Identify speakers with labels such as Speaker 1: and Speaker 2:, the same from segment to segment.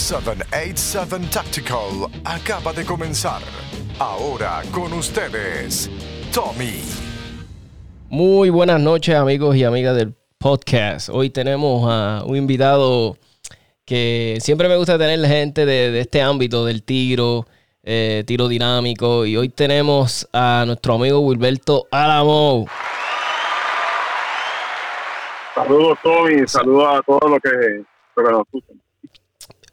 Speaker 1: 787 Tactical acaba de comenzar. Ahora con ustedes, Tommy.
Speaker 2: Muy buenas noches amigos y amigas del podcast. Hoy tenemos a un invitado que siempre me gusta tener gente de, este ámbito del tiro, eh, tiro dinámico. Y hoy tenemos a nuestro amigo Wilberto Álamo.
Speaker 3: Saludos Tommy, saludos a todos los que, nos escuchan.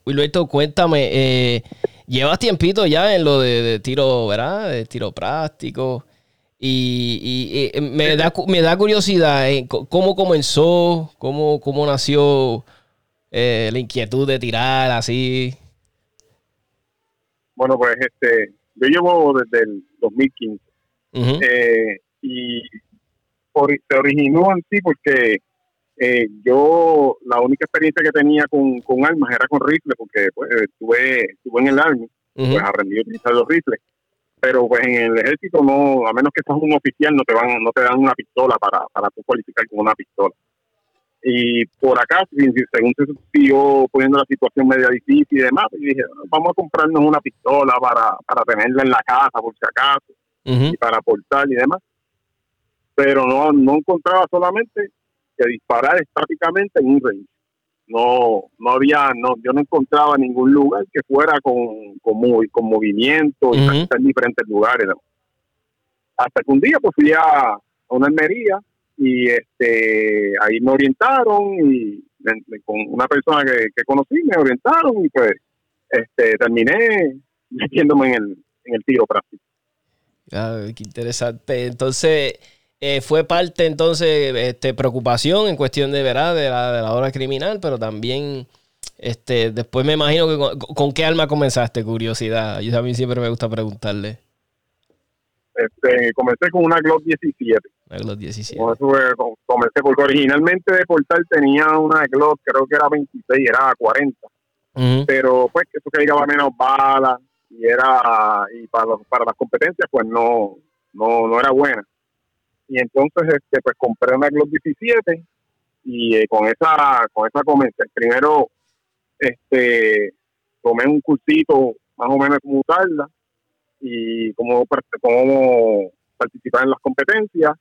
Speaker 2: Wilberto, cuéntame, eh, llevas tiempito ya en lo de, tiro, ¿verdad? De tiro práctico. Y, eh, me, da, me da curiosidad eh, cómo comenzó, cómo, cómo nació la inquietud de tirar así.
Speaker 3: Bueno, pues este, yo llevo desde el 2015 y se originó en sí porque eh, yo la única experiencia que tenía con, con armas era con rifle porque pues, estuve, estuve en el army, pues aprendí a utilizar los rifles. Pero pues en el ejército no, a menos que seas un oficial, no te van, no te dan una pistola para, para tú cualificar con una pistola. Y por acá, según se siguió poniendo la situación media difícil y demás, y dije, vamos a comprarnos una pistola para, para tenerla en la casa por si acaso, y para aportar y demás. Pero no, no encontraba solamente que disparar estáticamente en un range. No, no había, no, yo no encontraba ningún lugar que fuera con, con, con movimiento y en diferentes lugares. Hasta que un día pues fui a, una almería y este ahí me orientaron y con una persona que, que conocí me orientaron y pues este terminé metiéndome en el, en el tiro práctico.
Speaker 2: Ah, qué interesante. Entonces, eh, fue parte entonces este, preocupación en cuestión de, ¿verdad? de, la, de la hora criminal, pero también este, después me imagino que con, qué arma comenzaste, curiosidad. Yo a mí siempre me gusta preguntarle.
Speaker 3: Este, comencé con una Glock 17.
Speaker 2: Una Glock 17.
Speaker 3: comencé porque originalmente de portal tenía una Glock, creo que era 26, era 40. Pero pues que eso que llegaba menos balas y era y para, para las competencias pues no, no, no era buena y entonces este pues compré una Glock 17 y eh, con esa con esa comencé. Primero este tomé un cursito más o menos como usarla y como como participar en las competencias.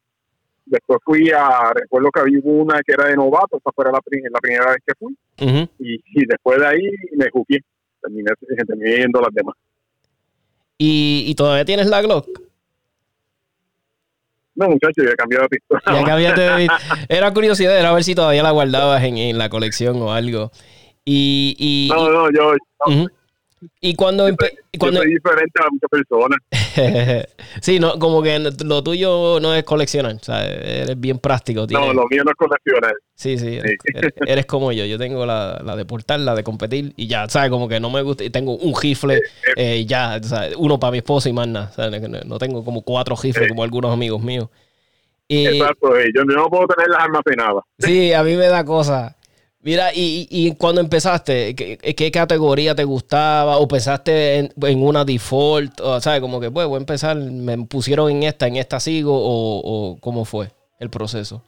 Speaker 3: Después fui a recuerdo que había una que era de novato esa fue la, la primera vez que fui. Y, después de ahí me jugué terminé, terminé viendo las demás.
Speaker 2: ¿Y, ¿Y todavía tienes la Glock?
Speaker 3: No, muchacho, ya he cambiado de pistola.
Speaker 2: Era curiosidad, era ver si todavía la guardabas en, la colección o algo. Y, y
Speaker 3: no, no, yo.
Speaker 2: Y cuando,
Speaker 3: cuando... soy diferente a muchas personas.
Speaker 2: sí, no, como que lo tuyo no es coleccionar, eres bien práctico.
Speaker 3: No, lo mío no es coleccionar.
Speaker 2: Sí, sí, eres, como yo. Yo tengo la, la, de portar, la de competir y ya, ¿sabes? Como que no me gusta. Tengo un rifle eh, ya, uno para mi esposa y más nada. No tengo como cuatro rifles como algunos amigos míos.
Speaker 3: Exacto, yo no puedo tener las almacenadas.
Speaker 2: Sí, a mí me da cosa. Mira, y, y cuando empezaste, ¿qué, categoría te gustaba? ¿O pensaste en, una default? O, ¿Sabes? Como que, pues, voy a empezar, me pusieron en esta, en esta sigo, o, cómo fue el proceso?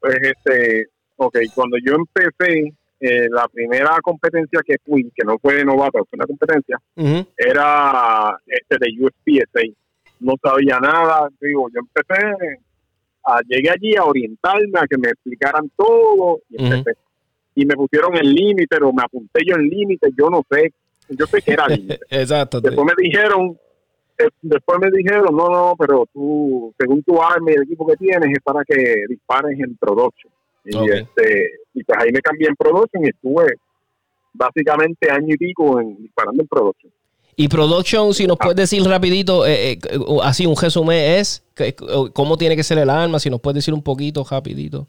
Speaker 3: Pues, este, ok, cuando yo empecé, eh, la primera competencia que fui, que no fue de novato, fue una competencia, era este de USPSA. No sabía nada, digo, yo empecé, a, llegué allí a orientarme, a que me explicaran todo, y empecé y me pusieron el límite o me apunté yo el límite, yo no sé, yo sé que era límite.
Speaker 2: Exacto.
Speaker 3: Después me dijeron, eh, después me dijeron, no, no, pero tú, según tu arma y el equipo que tienes, es para que dispares en production. Y, este, y pues ahí me cambié en production y estuve básicamente año y pico en, disparando en production.
Speaker 2: Y production, si nos ah. puedes decir rapidito, eh, eh, así un resumen es, ¿cómo tiene que ser el arma? Si nos puedes decir un poquito rapidito.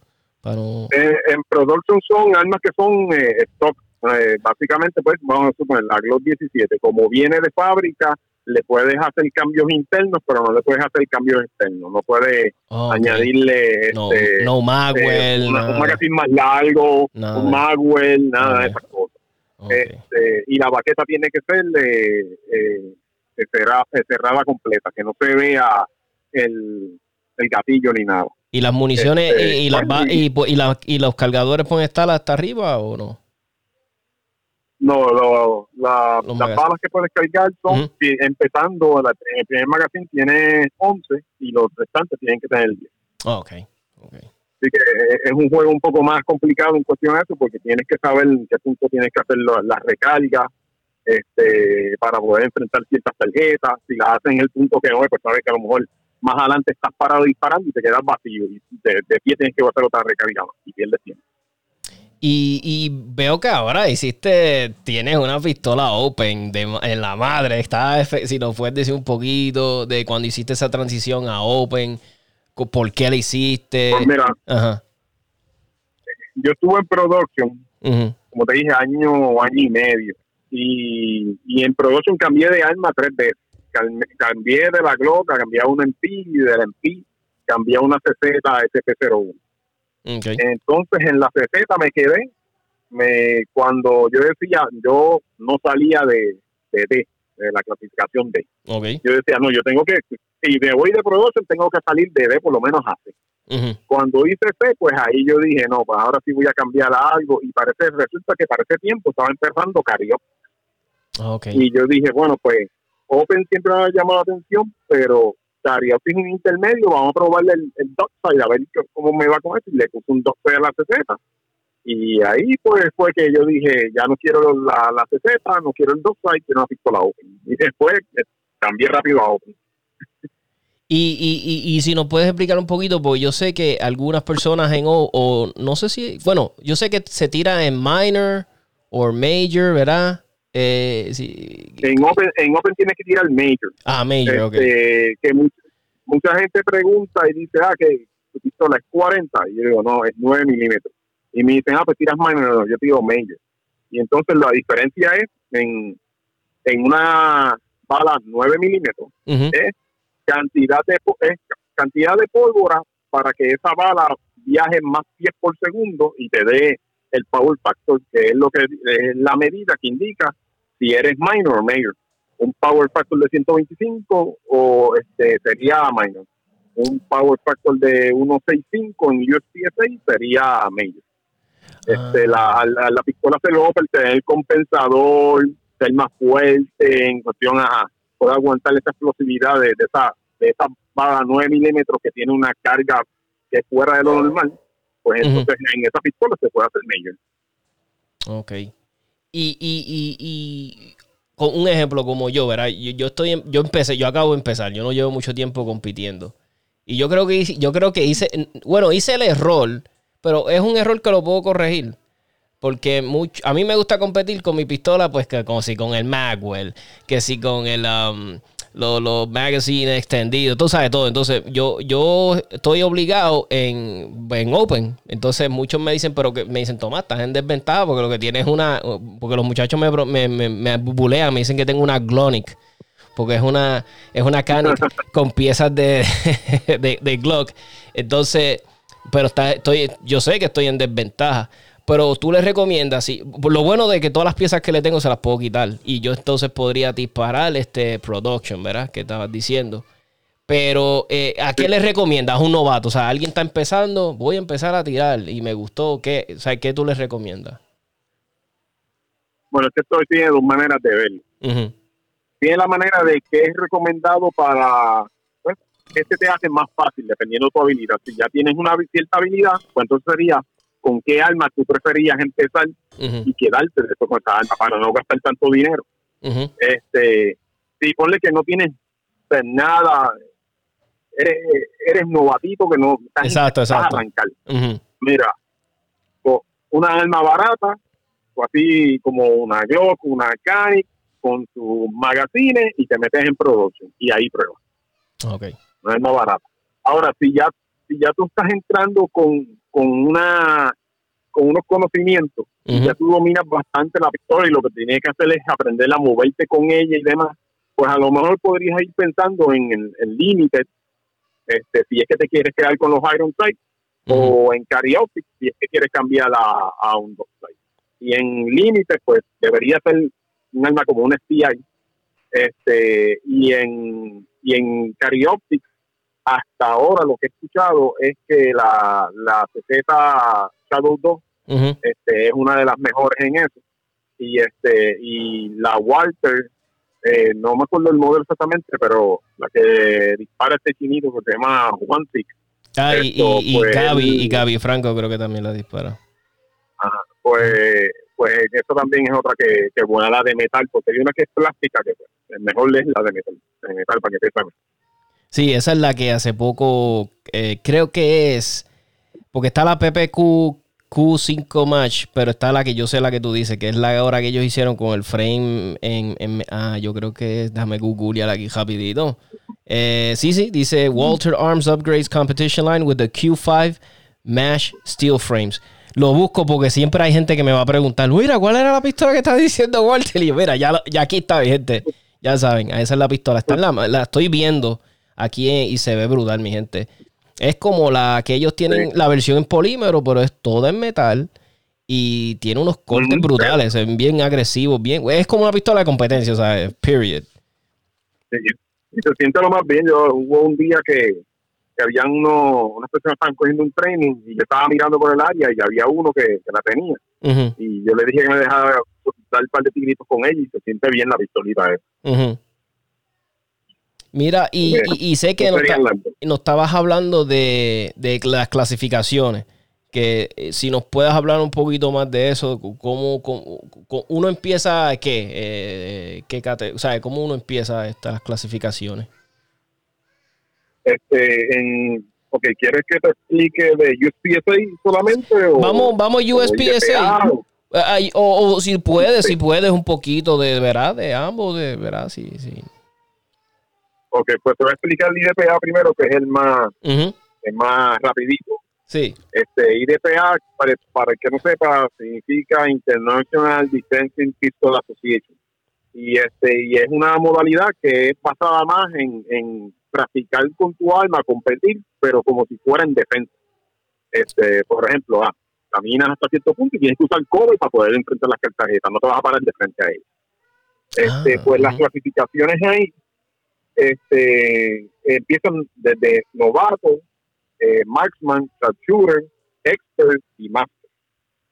Speaker 3: Eh, en production son armas que son eh, stock. Eh, básicamente, pues vamos a suponer la Glock 17, como viene de fábrica, le puedes hacer cambios internos, pero no le puedes hacer cambios externos. No puedes añadirle
Speaker 2: no, este, no Magwell,
Speaker 3: un magazine más largo, un Magwell, nada de esas cosas. Este, y la baqueta tiene que ser eh, cerrada, cerrada completa, que no se vea el, el gatillo ni nada.
Speaker 2: ¿Y las municiones este, y, las, y, y, y, los cargadores pueden estar hasta arriba o no?
Speaker 3: No, las balas que puedes cargar son, empezando, en el primer magazine tiene 11 y los restantes tienen que tener 10.
Speaker 2: ok, ok.
Speaker 3: Así que eh, es un juego un poco más complicado en cuestión de eso, porque tienes que saber en qué punto tienes que hacer las recargas este, para poder enfrentar ciertas tarjetas. Si las haces en el punto que no, pues sabes que a lo mejor más adelante estás parado disparando y te quedas vacío. Y de, de pie tienes que hacer otra recarga y pierdes tiempo.
Speaker 2: Y, veo que ahora hiciste, tienes una pistola open de, en la madre. Está, si nos puedes decir un poquito de cuando hiciste esa transición a open, por qué la hiciste.
Speaker 3: Pues mira, yo estuve en production, como te dije, año, año y medio. Y, y en production cambié de arma tres veces. Cambié de la Glock, cambié a una MP y de la MP cambié a una CZ SP01. Entonces en la CZ me quedé, me, cuando yo decía, yo no salía de, de D, de la clasificación D. Yo decía, no, yo tengo que, si me voy de producción, tengo que salir de D por lo menos hace. Cuando hice C, pues ahí yo dije, no, pues ahora sí voy a cambiar algo. Y parece, resulta que para ese tiempo estaba empezando Cario. Y yo dije, bueno, pues Open siempre me ha llamado la atención, pero sin un intermedio, vamos a probarle el, el a ver cómo me va con eso. Y le puse un dogfight a la CZ. Y ahí pues fue que yo dije, ya no quiero la, la CZ, no quiero el dogfight, quiero una pistola Open. Y después eh, cambié rápido a Open.
Speaker 2: Y, y, y, si nos puedes explicar un poquito, porque yo sé que algunas personas en O, o no sé si, bueno, yo sé que se tira en minor o major, ¿verdad?
Speaker 3: Eh, en, open, en Open tienes que tirar Major.
Speaker 2: Ah, Major,
Speaker 3: este, Que mucha, gente pregunta y dice, ah, que tu pistola es 40. Y yo digo, no, es 9 milímetros. Y me dicen, ah, pues tiras minor. No, yo digo Major. Y entonces la diferencia es en, en una bala 9 milímetros, es cantidad de, es cantidad de pólvora para que esa bala viaje más pies por segundo y te dé el power factor, que es lo que es la medida que indica si eres minor o major. Un power factor de 125 o este sería minor. Un power factor de 165 en USPSA sería major. Este, la, la, pistola se lo tener el compensador, ser más fuerte en cuestión a poder aguantar esa explosividad de, esa de esa bala 9 milímetros que tiene una carga que es fuera de lo normal pues entonces en esa pistola se puede hacer mayor.
Speaker 2: Ok. Y, y, y, con un ejemplo como yo, ¿verdad? Yo, estoy, yo empecé, yo acabo de empezar, yo no llevo mucho tiempo compitiendo. Y yo creo que hice, yo creo que hice, bueno, hice el error, pero es un error que lo puedo corregir. Porque mucho, a mí me gusta competir con mi pistola, pues que como si con el Magwell, que si con el, um, los, los magazines extendidos, tú sabes todo. Entonces, yo, yo estoy obligado en, en Open. Entonces, muchos me dicen, pero que me dicen, Tomás, estás en desventaja porque lo que tienes es una. Porque los muchachos me, me, me, me bulean, me dicen que tengo una Glonic. Porque es una, es una Canic con piezas de, de, de Glock. Entonces, pero está, estoy, yo sé que estoy en desventaja. Pero tú le recomiendas, sí, lo bueno de que todas las piezas que le tengo se las puedo quitar. Y yo entonces podría disparar este production, ¿verdad? Que estabas diciendo. Pero, eh, ¿a qué le recomiendas a un novato? O sea, alguien está empezando, voy a empezar a tirar y me gustó. ¿Qué, o sea, ¿qué tú le recomiendas?
Speaker 3: Bueno, esto tiene dos maneras de verlo. Tiene la manera de que es recomendado para pues, este te hace más fácil dependiendo de tu habilidad. Si ya tienes una cierta habilidad, pues entonces sería con qué arma tú preferías empezar y quedarte después con esa arma para no gastar tanto dinero. Este, si ponle que no tienes pues, nada, eres, eres novatito que no
Speaker 2: exacto, exacto.
Speaker 3: arrancar. Mira, una arma barata, o así como una Glock, una Canic, con sus magazines y te metes en producción y ahí pruebas. Una arma barata. Ahora, si ya, si ya tú estás entrando con con una con unos conocimientos y ya tú dominas bastante la pistola y lo que tienes que hacer es aprender a moverte con ella y demás, pues a lo mejor podrías ir pensando en el límite, este, si es que te quieres quedar con los Iron Sight, o en Cariotic, si es que quieres cambiar a, a un Dog Sight. Y en límite, pues debería ser un arma como un STI. Este, y en, y en Carioptic hasta ahora lo que he escuchado es que la, la CZ Shadow 2 este, es una de las mejores en eso. y este y la Walter eh, no me acuerdo el modelo exactamente pero la que dispara este chinito que se llama Juan
Speaker 2: ah y, y, pues, Gaby y Gaby Franco creo que también la dispara.
Speaker 3: Ajá, pues pues eso también es otra que, que buena la de metal porque hay una que es plástica que pues, mejor es la de metal de metal para que sepan
Speaker 2: sí esa es la que hace poco eh, creo que es porque está la PPQ Q5 Match, pero está la que yo sé la que tú dices, que es la hora que ellos hicieron con el frame en, ah, yo creo que es, déjame googlear aquí rapidito. Eh, sí, sí, dice Walter Arms Upgrades Competition Line with the Q5 Mash Steel Frames. Lo busco porque siempre hay gente que me va a preguntar, mira, ¿cuál era la pistola que está diciendo Walter? Y yo, mira, ya, ya aquí está, gente. Ya saben, esa es la pistola. Está en la, la estoy viendo aquí y se ve brutal, mi gente. Es como la que ellos tienen la versión en polímero, pero es toda en metal y tiene unos cortes brutales, es bien agresivos, bien, es como una pistola de competencia, sea, period.
Speaker 3: y se siente lo más bien. Yo hubo un día que, que habían uno, unas personas estaban cogiendo un training y yo estaba mirando por el área y había uno que, la tenía. Y yo le dije que me dejara dar un par de tigritos con ella y se siente bien la pistolita. Uh
Speaker 2: Mira, y, y, sé que nos, estabas hablando de, las clasificaciones, que eh, si nos puedes hablar un poquito más de eso, cómo, uno empieza, ¿qué? Eh, qué o sea, ¿Cómo uno empieza estas clasificaciones?
Speaker 3: Este, en, ok, ¿quieres que te explique de USPSA solamente? O,
Speaker 2: vamos, vamos USPSA. O, o, si puedes, si puedes un poquito de, ¿verdad? De ambos, de, ¿verdad? Sí, sí.
Speaker 3: Ok, pues te voy a explicar el IDPA primero, que es el más, el más rapidito.
Speaker 2: Sí.
Speaker 3: Este IDPA, para, para el que no sepa, significa International Defense Pistol Association. Y este y es una modalidad que es basada más en, en practicar con tu alma, competir, pero como si fuera en defensa. Este, por ejemplo, ah, caminas hasta cierto punto y tienes que usar cobre para poder enfrentar las tarjetas, no te vas a parar de frente a ellas. Este, ah, pues las clasificaciones hay este, empiezan desde novato, eh, marksman, shooter, expert y master.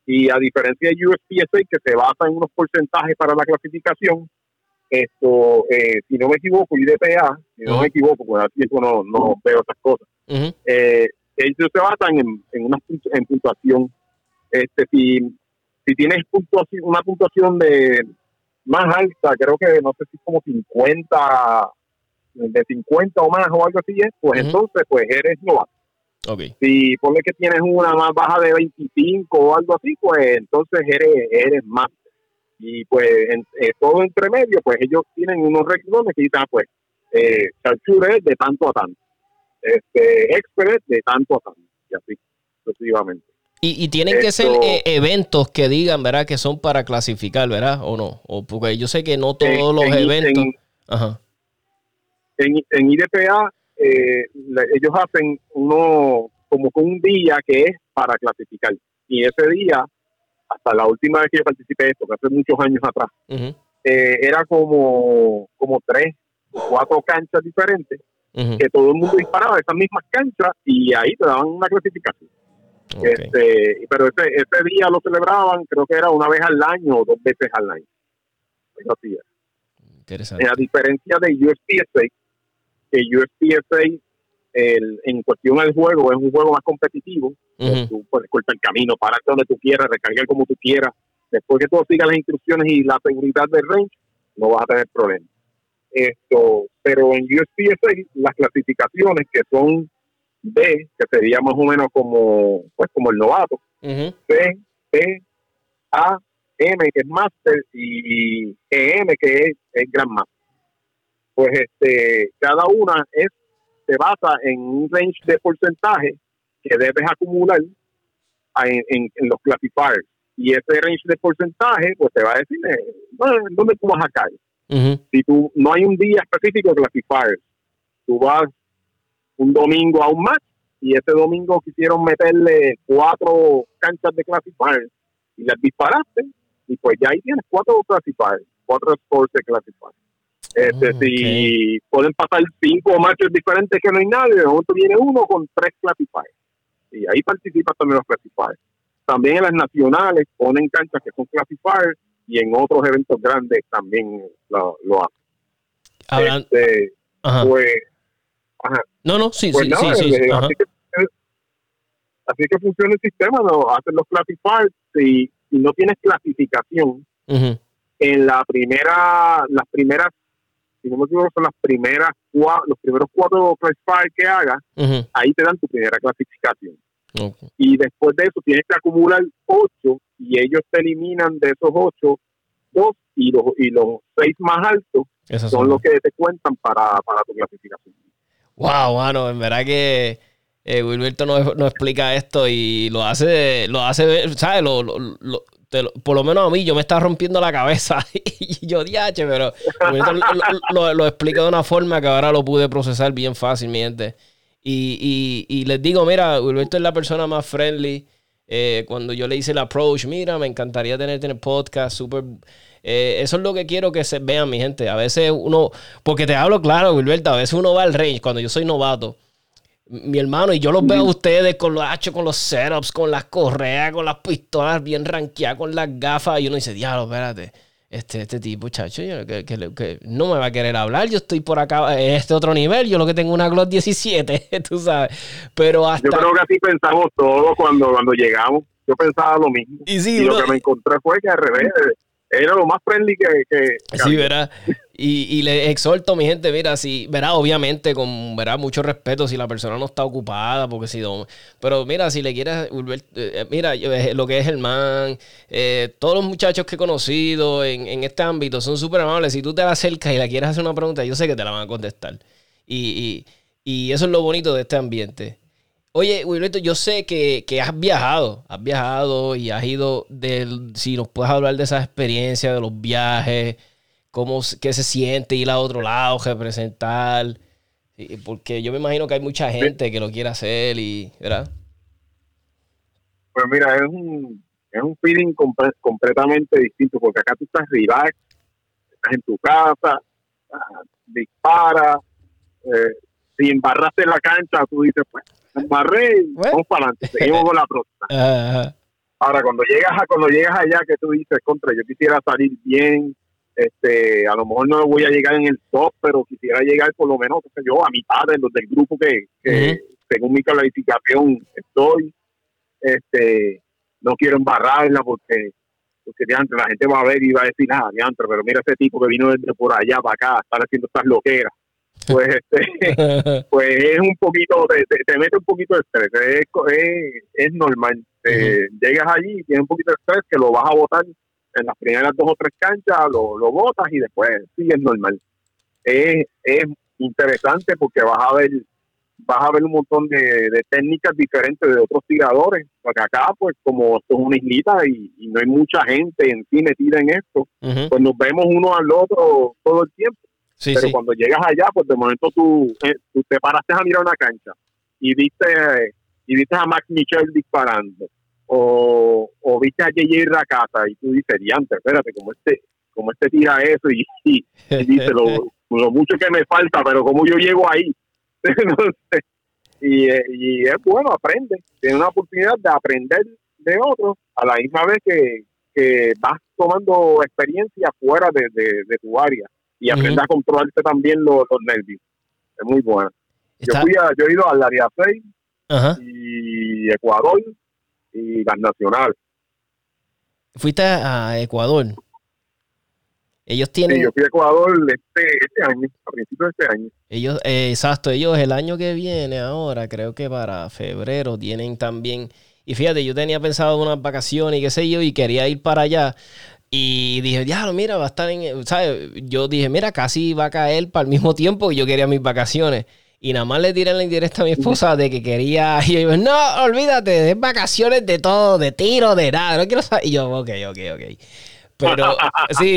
Speaker 3: Y a diferencia de USPSA, que se basa en unos porcentajes para la clasificación, esto, eh, si no me equivoco, IDPA, si no me equivoco, pues así no, no veo otras cosas, eh, ellos se basan en, en, una, en puntuación. Este, si, si tienes puntuación, una puntuación de más alta, creo que no sé si es como 50 de 50 o más o algo así es, pues entonces pues eres novato.
Speaker 2: Okay.
Speaker 3: Si ponle que tienes una más baja de 25 o algo así, pues entonces eres, eres más. Y pues en, eh, todo entre medio, pues ellos tienen unos requisitos que dicen, pues, eh, de tanto a tanto, este, expert de tanto a tanto, y así sucesivamente.
Speaker 2: Y, y tienen que ser eh, eventos que digan, ¿verdad? Que son para clasificar, ¿verdad? ¿O no? O porque yo sé que no todos los eventos... Ajá
Speaker 3: en, en IDPA eh, ellos hacen uno como con un día que es para clasificar. Y ese día, hasta la última vez que yo participé de esto, que hace muchos años atrás, eh, era como, como tres o cuatro canchas diferentes, que todo el mundo disparaba esas mismas canchas y ahí te daban una clasificación. Este, pero ese, ese día lo celebraban, creo que era una vez al año o dos veces al año. Eso sí
Speaker 2: Interesante.
Speaker 3: A diferencia de USPSA, que USPSA el, en cuestión del juego es un juego más competitivo. Tú puedes cortar el camino, pararte donde tú quieras, recargar como tú quieras. Después que tú sigas las instrucciones y la seguridad del range, no vas a tener problemas. Esto, pero en USPSA las clasificaciones que son D, que sería más o menos como pues como el novato, C, P, A, M que es Master y EM que es, es Grand Master pues este, cada una es se basa en un range de porcentaje que debes acumular en, los classifiers. Y ese range de porcentaje, pues te va a decir eh, dónde tú vas a caer. Si tú no hay un día específico de classifiers, tú vas un domingo a un match y ese domingo quisieron meterle cuatro canchas de classifiers y las disparaste y pues ya ahí tienes cuatro classifiers, cuatro scores de classifiers. Este, oh, si pueden pasar cinco matches diferentes que no hay nadie, de momento viene uno con tres classifiers. Y ahí participan también los classifiers. También en las nacionales ponen canchas que son classifiers y en otros eventos grandes también lo, lo
Speaker 2: hace. Este,
Speaker 3: pues,
Speaker 2: no, no, sí, pues sí, sí,
Speaker 3: eh, Así, que, así que funciona el sistema, ¿no? hacen los classifieds y, y no tienes clasificación en la primera, las primeras, si no me equivoco, son las primeras los primeros cuatro classifieds que hagas, ahí te dan tu primera clasificación. Y después de eso tienes que acumular ocho y ellos te eliminan de esos ocho dos y los, y los seis más altos son, los que te cuentan para, para tu clasificación.
Speaker 2: Wow, mano, en verdad que eh, Wilberto nos, explica esto y lo hace, lo hace, ¿sabes? Lo, lo, por lo menos a mí, yo me estaba rompiendo la cabeza y yo diache, pero lo, lo, explica de una forma que ahora lo pude procesar bien fácilmente. Y, y, y les digo, mira, Wilberto es la persona más friendly. Eh, cuando yo le hice el approach, mira, me encantaría tenerte en el podcast, súper... Eh, eso es lo que quiero que se vean, mi gente. A veces uno, porque te hablo claro, Wilberto, a veces uno va al range cuando yo soy novato mi hermano, y yo los veo a ustedes con los hachos, con los setups, con las correas, con las pistolas bien ranqueadas, con las gafas, y uno dice, diablo, espérate, este, este tipo, chacho, que, que, no me va a querer hablar, yo estoy por acá, en este otro nivel, yo lo que tengo una Glock 17, tú sabes, pero hasta...
Speaker 3: Yo creo que así pensamos todos cuando, cuando llegamos, yo pensaba lo mismo, y, lo que me encontré fue que al revés, era lo más friendly que... que
Speaker 2: sí, verá. Y, y, le exhorto, mi gente, mira, si, verá, obviamente, con verá, mucho respeto si la persona no está ocupada, porque si no. Pero mira, si le quieres volver, eh, mira, eh, lo que es el man, eh, todos los muchachos que he conocido en, en este ámbito son súper amables. Si tú te acercas y le quieres hacer una pregunta, yo sé que te la van a contestar. Y, y, y eso es lo bonito de este ambiente. Oye, Wilberto, yo sé que, que, has viajado, has viajado y has ido del, si nos puedes hablar de esa experiencia, de los viajes, cómo qué se siente ir a otro lado, representar. Porque yo me imagino que hay mucha gente que lo quiere hacer y, ¿verdad?
Speaker 3: Pues mira, es un, es un feeling completamente distinto, porque acá tú estás relax, estás en tu casa, ah, dispara, eh, si embarraste la cancha, tú dices, pues, embarré, vamos para adelante, seguimos con la próxima. Ahora, cuando llegas a, cuando llegas allá, que tú dices, contra, yo quisiera salir bien, este, a lo mejor no voy a llegar en el top, pero quisiera llegar por lo menos, yo, a mitad de los del grupo que, según mi calificación estoy, este, no quiero embarrarla porque, porque la gente va a ver y va a decir, ah, pero mira ese tipo que vino desde por allá para acá, están haciendo estas loqueras. Pues, este, pues es un poquito, te, mete un poquito de estrés, es, es, normal. Llegas allí y tienes un poquito de estrés que lo vas a votar en las primeras dos o tres canchas lo, lo botas y después sigue normal. Es, es interesante porque vas a ver vas a ver un montón de, técnicas diferentes de otros tiradores, porque acá pues como esto es una islita y, no hay mucha gente en sí metida en esto, pues nos vemos uno al otro todo el tiempo. Pero cuando llegas allá, pues de momento tú, eh, tú te paraste a mirar una cancha y viste y viste a Max Michel disparando o, o viste a JJ Rakata y tú dices, diante, espérate, como este, como este tira eso y, y, dice lo, mucho que me falta, pero como yo llego ahí. y, y es bueno, aprende, tiene una oportunidad de aprender de otros a la misma vez que, que vas tomando experiencia fuera de, de, tu área y aprende a controlarte también los, nervios. Es muy bueno. Yo, fui a, yo he ido al área 6 y Ecuador y las nacionales.
Speaker 2: Fuiste a Ecuador. Ellos tienen.
Speaker 3: Sí, yo fui a Ecuador este, este año, a principios de este año.
Speaker 2: Ellos, eh, exacto, ellos el año que viene, ahora, creo que para febrero, tienen también. Y fíjate, yo tenía pensado unas vacaciones y qué sé yo, y quería ir para allá. Y dije, diablo, mira, va a estar en. ¿Sabes? Yo dije, mira, casi va a caer para el mismo tiempo que yo quería mis vacaciones. Y nada más le tiré la indirecta a mi esposa de que quería. Y yo, no, olvídate, de vacaciones de todo, de tiro, de nada. No quiero saber. Y yo, ok, ok, ok. Pero sí,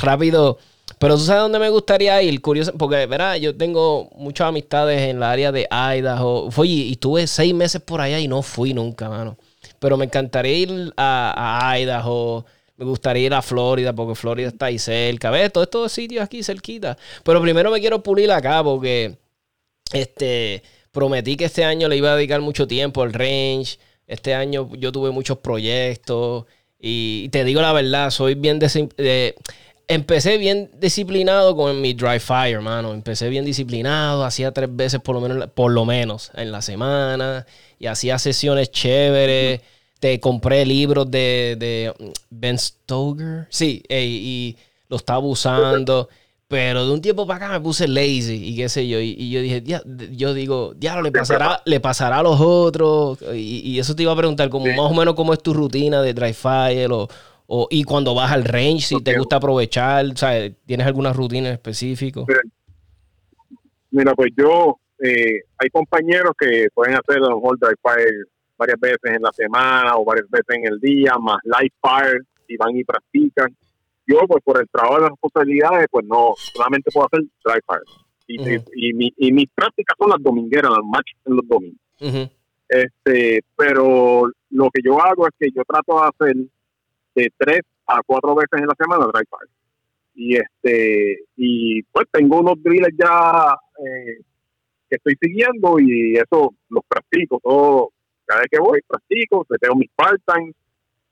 Speaker 2: rápido. Pero tú sabes dónde me gustaría ir, curioso, porque, verá, yo tengo muchas amistades en la área de Idaho. Fui y estuve seis meses por allá y no fui nunca, mano. Pero me encantaría ir a, a Idaho. Me gustaría ir a Florida porque Florida está ahí cerca. ¿Ves? Todos estos sitios aquí cerquita. Pero primero me quiero pulir acá porque este, prometí que este año le iba a dedicar mucho tiempo al range. Este año yo tuve muchos proyectos Y te digo la verdad, soy bien eh, empecé bien disciplinado con mi dry fire, hermano. Empecé bien disciplinado, hacía tres veces por lo menos, por lo menos en la semana y hacía sesiones chéveres. Te compré libros de, de Ben Stoker. Sí, y lo estaba usando. Pero de un tiempo para acá me puse lazy y qué sé yo. Y, yo dije, yo digo, ya le pasará, le pasará a los otros. Y, eso te iba a preguntar, como más o menos cómo es tu rutina de dry fire o, o, y cuando vas al range, si te gusta aprovechar, ¿sabes? ¿Tienes alguna rutina específica?
Speaker 3: Mira, pues yo, eh, hay compañeros que pueden hacer a lo mejor dry fire varias veces en la semana o varias veces en el día, más light fire, y van y practican yo, pues por el trabajo de las responsabilidades, pues no, solamente puedo hacer dry fire. Y, y, mi, y mis prácticas son las domingueras, las matches en los domingos. este Pero lo que yo hago es que yo trato de hacer de tres a cuatro veces en la semana dry fire. Y este y pues tengo unos drills ya eh, que estoy siguiendo y eso los practico todo cada vez que voy practico, tengo mis part-time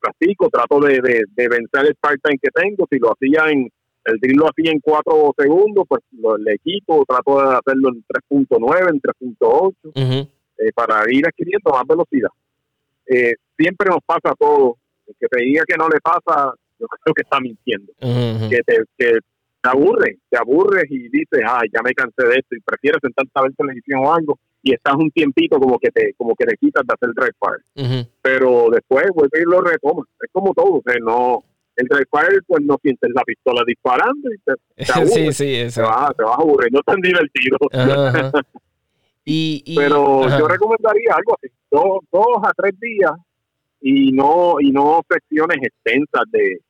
Speaker 3: practico, trato de, de, vencer el part-time que tengo. Si lo hacía en, el drill lo hacía en 4 segundos, pues lo, le quito, trato de hacerlo en 3.9, en 3.8, eh, para ir adquiriendo más velocidad. Eh, siempre nos pasa todo. El que te diga que no le pasa, yo creo que está mintiendo. que, te, que te aburre, te aburres y dices, ay, ya me cansé de esto y prefieres sentarte a ver televisión o algo y estás un tiempito como que te como que te quitas de hacer drive fire. Pero después vuelve y lo retomas. Es como todo, o sea, no el drive fire pues no sientes la pistola disparando y te,
Speaker 2: sí, sí, eso.
Speaker 3: Te, vas, te vas a aburrir, no tan divertido.
Speaker 2: y,
Speaker 3: Pero yo recomendaría algo así, dos, dos a tres días y no y no secciones extensas de,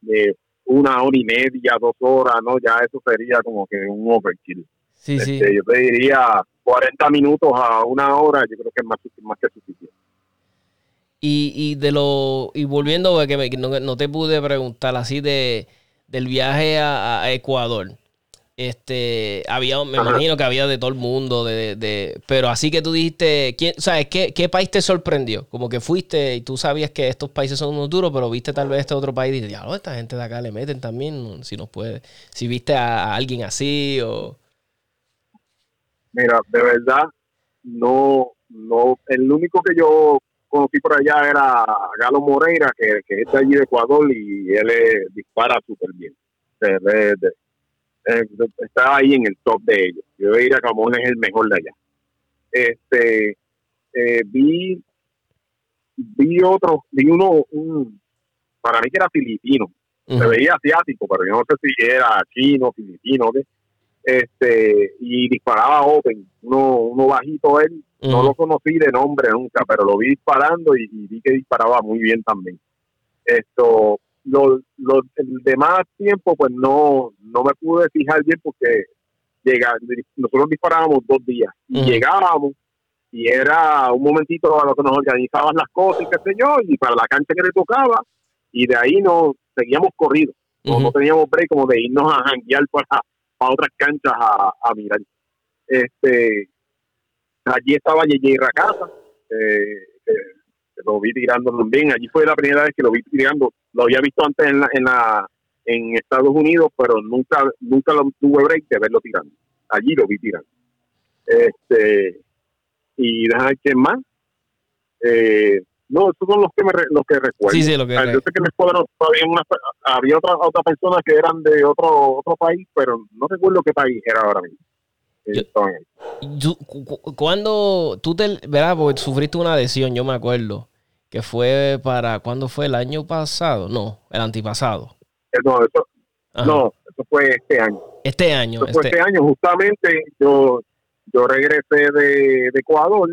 Speaker 3: de una hora y media, dos horas, no, ya eso sería como que un overkill.
Speaker 2: Sí, sí.
Speaker 3: Este, yo te diría 40 minutos a una hora, yo creo que es más, más que suficiente.
Speaker 2: Y, y de lo y volviendo a que no, te pude preguntar así de del viaje a, Ecuador este había me imagino que había de todo el mundo de, de pero así que tú dijiste ¿quién, sabes qué, qué país te sorprendió como que fuiste y tú sabías que estos países son unos duros pero viste tal vez este otro país y dijiste diablo esta gente de acá le meten también si nos puede si viste a alguien así o
Speaker 3: Mira, de verdad, no, no, el único que yo conocí por allá era Galo Moreira, que, que es de allí de Ecuador y él dispara súper bien. está ahí en el top de ellos. Yo diría que Camón es el mejor de allá. Este, eh, vi, vi otro, vi uno, un, para mí que era filipino. Se veía asiático, pero yo no sé si era chino, filipino, ¿qué? Este y disparaba open, uno, uno bajito él, no lo conocí de nombre nunca, pero lo vi disparando y, vi que disparaba muy bien también. Esto, lo, lo, el demás tiempo, pues no, no me pude fijar bien porque nosotros disparábamos dos días y llegábamos y era un momentito a lo que nos organizaban las cosas y qué sé yo, y para la cancha que le tocaba, y de ahí nos seguíamos corridos. No, teníamos break como de irnos a janguear para, a otras canchas a, mirar. Este, allí estaba Yeye Racasa, eh, lo vi tirando también. Allí fue la primera vez que lo vi tirando. Lo había visto antes en la, en Estados Unidos, pero nunca nunca lo tuve break de verlo tirando. Allí lo vi tirando. Este y déjame que más. Eh, no, esos son los que me los que recuerdo.
Speaker 2: Sí, sí, lo que
Speaker 3: Yo sé que en había, una, había otra, otra personas que eran de otro otro país, pero no recuerdo qué país era ahora mismo.
Speaker 2: Yo, cuando tú te, ¿verdad? Porque sufriste una adhesión, yo me acuerdo, que fue para, ¿cuándo fue? ¿El año pasado? No, el antipasado.
Speaker 3: Eh, no, eso, no, eso fue este año.
Speaker 2: Este año.
Speaker 3: Eso fue este, este año, justamente yo, yo regresé de, de Ecuador.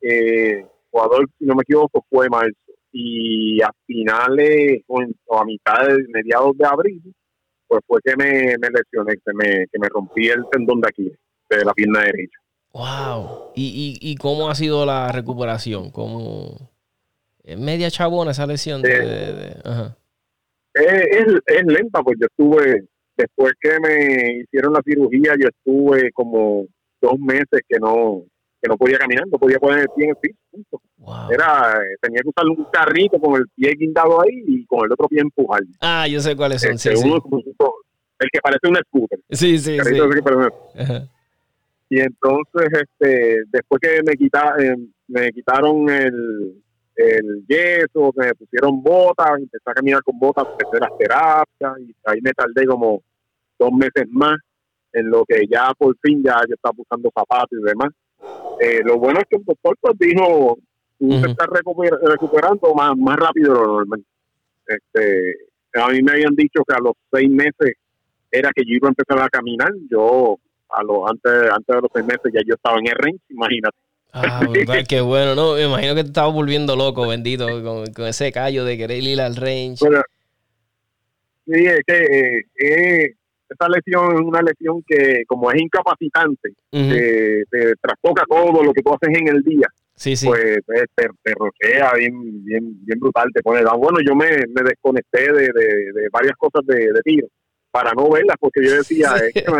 Speaker 3: eh, Ecuador, si no me equivoco, fue marzo. Y a finales o, a mitad de mediados de abril, pues fue que me, lesioné, que me, que me rompí el tendón de aquí, de la pierna derecha.
Speaker 2: Wow. ¿Y, y, y cómo ha sido la recuperación? ¿Cómo... ¿Es media chabona esa lesión?
Speaker 3: Eh, es, es, lenta, pues yo estuve, después que me hicieron la cirugía, yo estuve como dos meses que no, que no podía caminar, no podía poner el pie en el piso. Era, eh, tenía que usar un carrito con el pie guindado ahí y con el otro pie empujar.
Speaker 2: Ah, yo sé cuáles son.
Speaker 3: Este, el que parece un scooter.
Speaker 2: Sí, sí, sí.
Speaker 3: Y entonces, este, después que me, quita, eh, me quitaron el, el yeso, me pusieron botas, empecé a caminar con botas, empecé las terapias y ahí me tardé como dos meses más en lo que ya por fin ya yo estaba usando zapatos y demás. Eh, lo bueno es que el doctor pues dijo, tú te estás recuperando más, más rápido de lo normal. Este, a mí me habían dicho que a los seis meses era que yo iba a empezar a caminar. Yo, a los antes, antes de los seis meses ya yo estaba en el range, imagínate.
Speaker 2: Ah, qué bueno, no, me imagino que te estabas volviendo loco, bendito, con, ese callo de querer ir al range.
Speaker 3: sí, es que eh, eh, esta lesión es una lesión que, como es incapacitante, te, trastoca todo lo que tú haces en el día.
Speaker 2: Sí, sí.
Speaker 3: Pues te, te, roquea bien, bien, bien brutal, te pone. Bueno, yo me, me desconecté de, de, varias cosas de, de tiro para no verlas, porque yo decía, es, como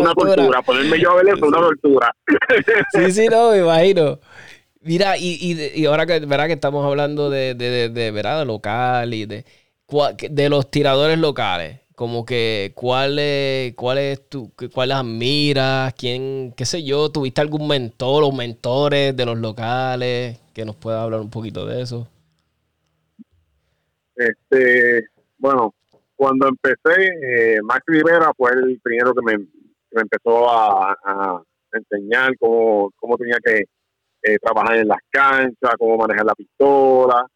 Speaker 3: una, tortura. Ponerme yo a ver eso es una tortura.
Speaker 2: sí, sí, no, me imagino. Mira, y, y, ahora que, ¿verdad? que estamos hablando de, de, de, ¿verdad? local y de, de los tiradores locales, como que cuál es, cuál es tu, cuál admiras, quién, qué sé yo, tuviste algún mentor o mentores de los locales que nos pueda hablar un poquito de eso.
Speaker 3: Este, bueno, cuando empecé, eh, Max Rivera fue el primero que me, empezó a, enseñar cómo, cómo tenía que eh, trabajar en las canchas, cómo manejar la pistola.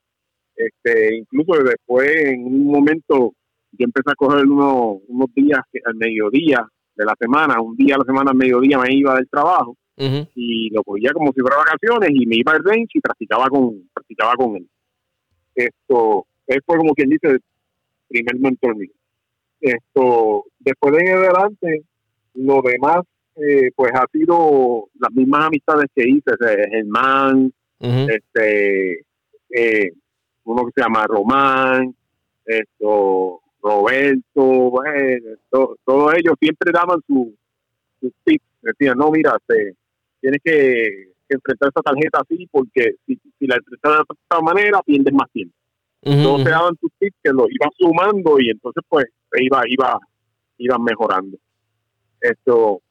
Speaker 3: Este, incluso después, en un momento, yo empecé a coger unos, unos días al mediodía de la semana, un día a la semana al mediodía me iba del trabajo y lo cogía como si fuera vacaciones y me iba al range y practicaba con, practicaba con él. Esto, él fue como quien dice, primer mentor mío. Esto, después de en adelante, lo demás, eh, pues ha sido las mismas amistades que hice, Germán, este, eh, uno que se llama Román, esto, Roberto, todos ellos siempre daban su, tips, decían, no, mira, este, tienes que, enfrentar esta tarjeta así porque si, la enfrentas de esta manera pierdes más tiempo. entonces daban sus tips que lo iban sumando y entonces pues iba, iba, iban mejorando. Esto,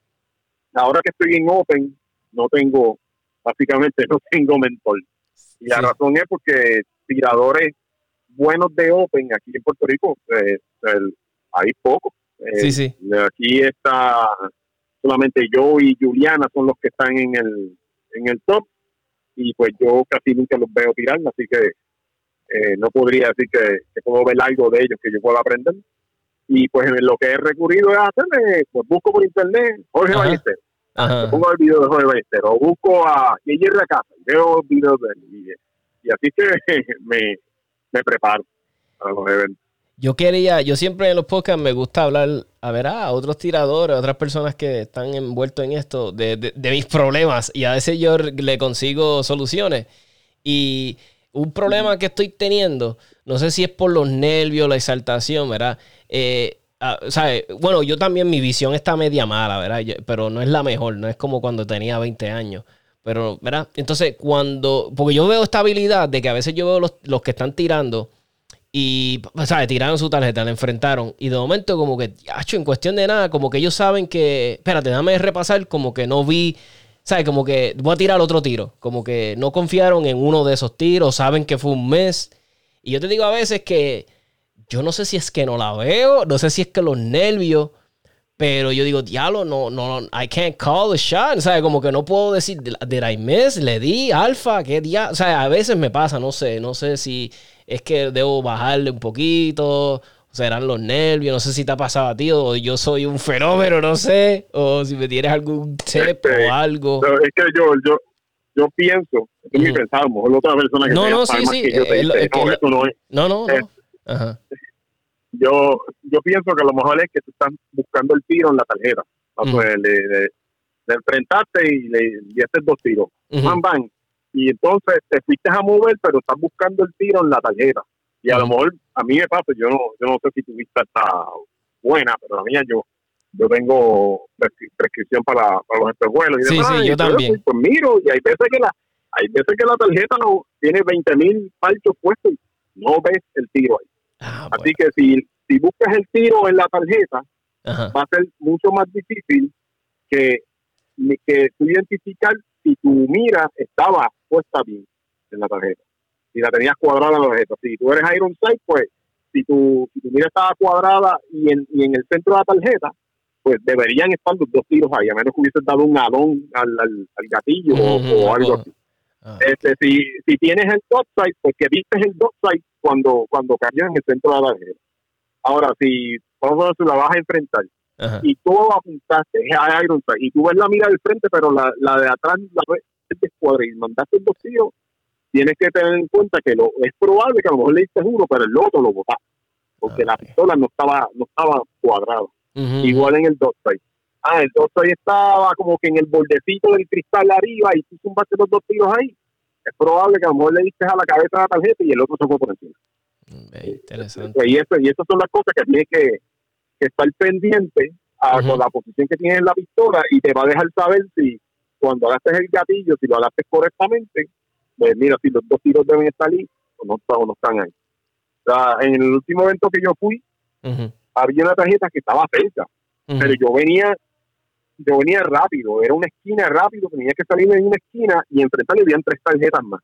Speaker 3: ahora que estoy en Open, no tengo, básicamente no tengo mentor. Y la razón es porque tiradores buenos de Open aquí en Puerto Rico, eh, hay pocos.
Speaker 2: sí, sí.
Speaker 3: Aquí está solamente yo y Juliana son los que están en el, en el top y pues yo casi nunca los veo tirar, así que eh, no podría decir que, puedo ver algo de ellos que yo pueda aprender. Y pues lo que he recurrido es hacerle, pues busco por internet Jorge Ballester. Pongo el video de Jorge Ballester o busco a Jerry Casa, veo videos de él. y así que me, me preparo para los eventos.
Speaker 2: Yo quería, yo siempre en los podcasts me gusta hablar a ver a otros tiradores, a otras personas que están envueltos en esto, de, mis problemas y a veces yo le consigo soluciones. Y un problema que estoy teniendo, no sé si es por los nervios, la exaltación, ¿verdad? Eh, ah, bueno, yo también mi visión está media mala, ¿verdad? pero no es la mejor, no es como cuando tenía 20 años. Pero, ¿verdad? Entonces, cuando. Porque yo veo esta habilidad de que a veces yo veo los, los que están tirando y, ¿sabes? Tiraron su tarjeta, la enfrentaron. Y de momento, como que, hecho en cuestión de nada, como que ellos saben que. Espérate, déjame repasar, como que no vi. ¿Sabes? Como que voy a tirar otro tiro. Como que no confiaron en uno de esos tiros, saben que fue un mes. Y yo te digo a veces que yo no sé si es que no la veo, no sé si es que los nervios pero yo digo, diablo, no, no, I can't call the shot. O sea, como que no puedo decir, did I miss? ¿Le di? ¿Alfa? ¿Qué día? O sea, a veces me pasa, no sé. No sé si es que debo bajarle un poquito. Serán los nervios. No sé si te ha pasado a ti o yo soy un fenómeno, no sé. O si me tienes algún tip este, o algo.
Speaker 3: es que yo, yo, yo pienso, es mi pensar, a lo mejor otra persona que
Speaker 2: no, no, sí, sí.
Speaker 3: Que yo te dice, no, no.
Speaker 2: No, no, no. Ajá
Speaker 3: yo yo pienso que a lo mejor es que tú estás buscando el tiro en la tarjeta. Pues, le, enfrentaste y le diste dos tiros. van. Y entonces te fuiste a mover, pero estás buscando el tiro en la tarjeta. Y a lo mejor, a mí me pasa, yo no, yo no sé si tu vista está buena, pero la mía yo yo tengo prescripción para, para los espejuelos.
Speaker 2: Y sí, sí, yo también.
Speaker 3: Pues, miro, y hay veces que la, hay veces que la tarjeta no tiene 20 mil parchos puestos y no ves el tiro ahí. Ah, Así que si, si buscas el tiro en la tarjeta, va a ser mucho más difícil que, que tú identificar si tu mira estaba puesta bien en la tarjeta. Si la tenías cuadrada en la tarjeta. Si tú eres Iron Sight, pues si tu, si tu mira estaba cuadrada y en, y en el centro de la tarjeta, pues deberían estar los dos tiros ahí, a menos que hubieses dado un alón al, al, gatillo o, algo así. Ah. Este, si, si tienes el dot side, pues que viste el dot side cuando, cuando cayó en el centro de la tarjeta. Ahora, si vamos a la vas a enfrentar y tú apuntaste a Iron Sight y tú ves la mira del frente, pero la, la de atrás la ves descuadra y mandaste dos tiros, tienes que tener en cuenta que lo, es probable que a lo mejor le diste uno, pero el otro lo botaste, porque la pistola no estaba no estaba cuadrada. Igual en el side Ah, el side estaba como que en el bordecito del cristal arriba y tú zumbaste los dos tiros ahí. Es probable que a lo mejor le diste a la cabeza la tarjeta y el otro se fue por encima.
Speaker 2: interesante.
Speaker 3: Y, eso, y esas son las cosas que tienes que, que estar pendiente a, con la posición que tienes en la pistola y te va a dejar saber si cuando hagas el gatillo, si lo haces correctamente, pues mira, si los dos tiros deben estar ahí o no, o no están ahí. O sea, en el último evento que yo fui, había una tarjeta que estaba cerca, pero yo venía yo venía rápido, era una esquina rápido, tenía que salir en una esquina y enfrentarle habían tres tarjetas más.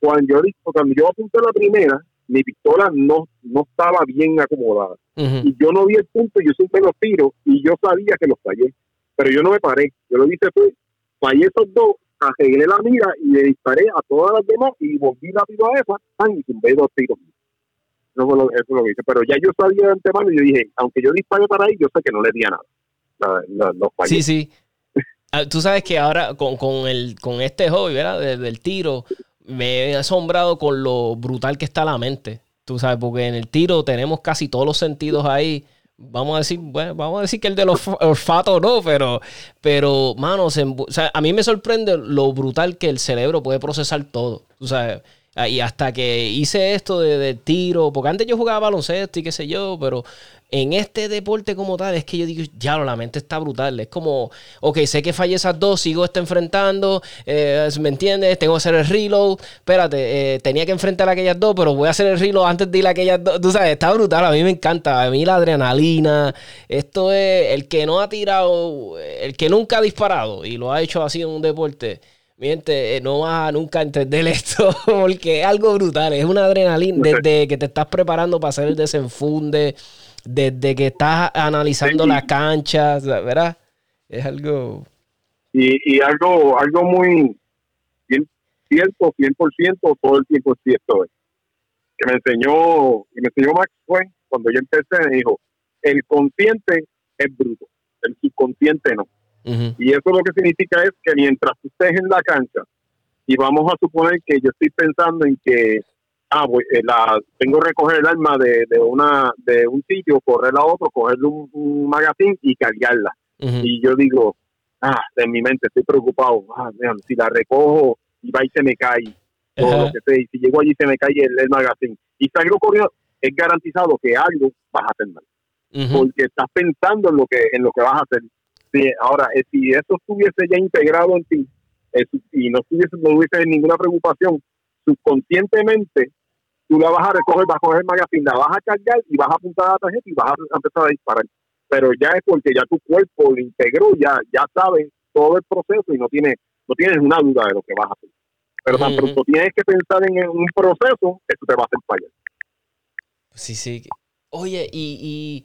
Speaker 3: Cuando yo, cuando yo apunté la primera, mi pistola no, no estaba bien acomodada. Y yo no vi el punto, yo supe los tiros y yo sabía que los fallé. Pero yo no me paré. Yo lo hice fue, fallé esos dos, arreglé la mira y le disparé a todas las demás y volví rápido a esa y tumbé dos tiros. Eso, fue lo, eso lo que hice. Pero ya yo sabía de antemano y yo dije, aunque yo disparé para ahí, yo sé que no le di a nada.
Speaker 2: Sí, sí. Ah, tú sabes que ahora con, con, el, con este hobby, ¿verdad? del tiro, me he asombrado con lo brutal que está la mente. Tú sabes, porque en el tiro tenemos casi todos los sentidos ahí. Vamos a decir, bueno, vamos a decir que el de los olfatos no, pero, pero, mano, a mí me sorprende lo brutal que el cerebro puede procesar todo. Tú sabes, y hasta que hice esto de, de, tiro, porque antes yo jugaba baloncesto y qué sé yo, pero en este deporte como tal, es que yo digo, ya, la mente está brutal. Es como, ok, sé que fallé esas dos, sigo este enfrentando, eh, ¿me entiendes? Tengo que hacer el reload. Espérate, eh, tenía que enfrentar a aquellas dos, pero voy a hacer el reload antes de ir a aquellas dos. Tú sabes, está brutal, a mí me encanta. A mí la adrenalina. Esto es el que no ha tirado, el que nunca ha disparado y lo ha hecho así en un deporte. Miente, eh, no vas a nunca entender esto porque es algo brutal. Es una adrenalina desde que te estás preparando para hacer el desenfunde desde que estás analizando la cancha, ¿verdad? Es algo...
Speaker 3: Y, y algo algo muy cierto, 100%, todo el tiempo es cierto. Que me enseñó, que me enseñó Max fue cuando yo empecé, me dijo, el consciente es bruto, el subconsciente no. Y eso lo que significa es que mientras estés en la cancha, y vamos a suponer que yo estoy pensando en que ah, voy, eh, la, tengo que recoger el arma de, de, una, de un sitio, correr a otro, cogerle un, un magazine y cargarla. Y yo digo, ah, en mi mente estoy preocupado, ah, si la recojo y va y se me cae, o lo que sea, y si llego allí se me cae el, el magazine. Y salgo corriendo, es garantizado que algo vas a hacer mal. Porque estás pensando en lo que en lo que vas a hacer. ahora, eh, si eso estuviese ya integrado en ti y no estuviese, no hubiese ninguna preocupación, subconscientemente tú la vas a recoger, vas a coger el magazine, la vas a cargar y vas a apuntar a la tarjeta y vas a empezar a disparar. Pero ya es porque ya tu cuerpo lo integró, ya, ya sabes todo el proceso y no tienes, no tienes una duda de lo que vas a hacer. Pero tan pronto tienes que pensar en un proceso, eso te va a hacer fallar.
Speaker 2: Sí, sí. Oye, y,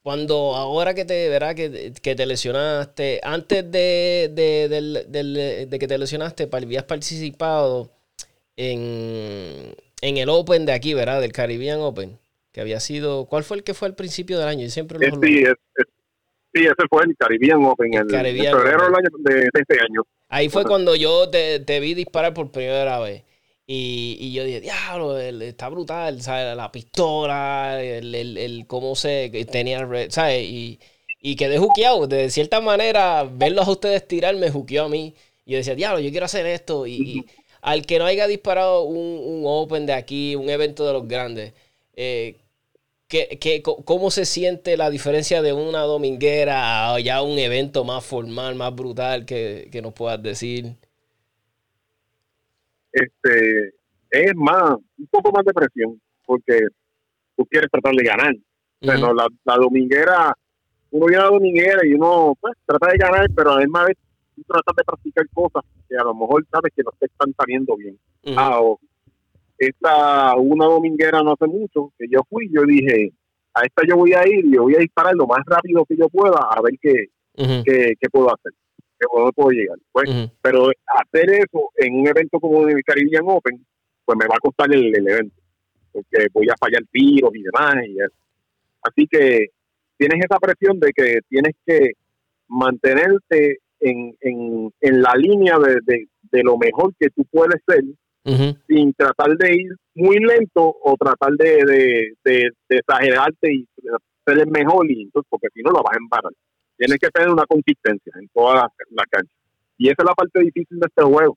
Speaker 2: cuando ahora que te verá que, que, te lesionaste, antes de, de, de, que te lesionaste, habías participado en, en el Open de aquí, ¿verdad? Del Caribbean Open, que había sido, ¿cuál fue el que fue al principio del año? Yo siempre
Speaker 3: lo sí, sí, ese fue el Caribbean Open, el, febrero del año, de, este año.
Speaker 2: Ahí fue cuando yo te, vi disparar por primera vez. Y, y yo dije, diablo, está brutal, ¿sabes? La pistola, el, el, el cómo se tenía, ¿sabes? Y, y quedé juqueado. De cierta manera, verlos a ustedes tirar me juqueó a mí. Y yo decía, diablo, yo quiero hacer esto. y al que no haya disparado un, Open de aquí, un evento de los grandes, eh, ¿qué, cómo se siente la diferencia de una dominguera a ya un evento más formal, más brutal que, nos puedas decir?
Speaker 3: Este, es más, un poco más de presión, porque tú quieres tratar de ganar. Bueno, la, la, dominguera, uno viene a la dominguera y uno pues, trata de ganar, pero además tú tratas de practicar cosas que a lo mejor sabes que no te están saliendo bien. Ah, esta, una dominguera no hace mucho que yo fui, yo dije, a esta yo voy a ir y yo voy a disparar lo más rápido que yo pueda a ver qué, qué, puedo hacer, qué puedo, llegar. Pues, Pero hacer eso en un evento como el Caribbean Open, pues me va a costar el, evento, porque voy a fallar tiros y demás. Y Así que tienes esa presión de que tienes que mantenerte en, en, en la línea de, de, lo mejor que tú puedes ser, sin tratar de ir muy lento o tratar de, de, exagerarte y ser el mejor, y entonces, porque si no lo vas a embarrar. Tienes que tener una consistencia en toda la, cancha. Y esa es la parte difícil de este juego.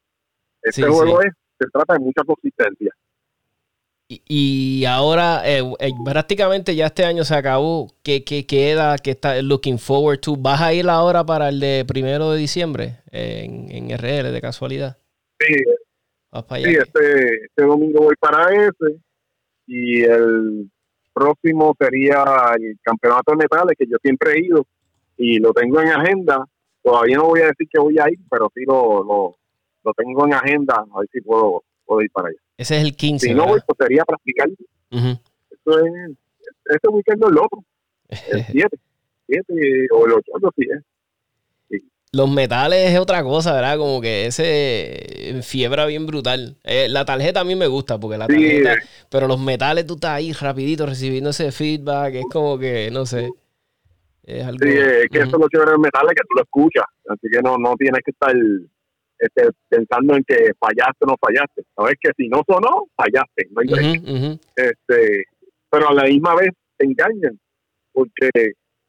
Speaker 3: Este juego es, se trata de mucha consistencia.
Speaker 2: Y, ahora eh, eh, prácticamente ya este año se acabó. ¿Qué, queda? ¿Qué está looking forward to? ¿Vas a ir ahora para el de primero de diciembre en, en RL de casualidad?
Speaker 3: Sí, sí este, este, domingo voy para ese y el próximo sería el campeonato de metales que yo siempre he ido y lo tengo en agenda. Todavía no voy a decir que voy a ir, pero sí lo, lo, lo tengo en agenda, a ver si puedo, puedo ir para allá.
Speaker 2: Ese es el 15.
Speaker 3: Si no, voy, pues sería practicar. Eso es, este weekend no es el otro. El 7. 7 o el 8, algo así es.
Speaker 2: Los metales es otra cosa, ¿verdad? Como que ese fiebra bien brutal. Eh, la tarjeta a mí me gusta porque la tarjeta, pero los metales tú estás ahí rapidito recibiendo ese feedback, es como que, no sé.
Speaker 3: Es algo, sí, es que eso es lo chévere de metales, que tú lo escuchas, así que no, no tienes que estar este, pensando en que fallaste o no fallaste. Sabes que si no sonó, fallaste, no hay Este, pero a la misma vez te engañan, porque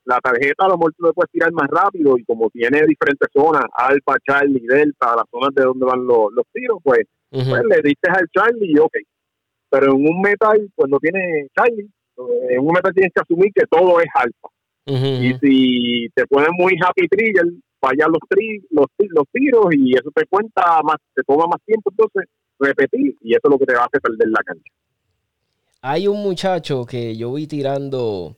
Speaker 3: la tarjeta a lo mejor tú le puedes tirar más rápido y como tiene diferentes zonas, alfa, Charlie, delta, las zonas de donde van los, los tiros, pues, pues le diste al Charlie y ok. Pero en un metal, pues no tiene Charlie. En un metal tienes que asumir que todo es alfa. Y si te pones muy happy trigger, fallan los, tiros y eso te cuenta más, te toma más tiempo entonces repetir y eso es lo que te hacer perder la cancha.
Speaker 2: Hay un muchacho que yo vi tirando,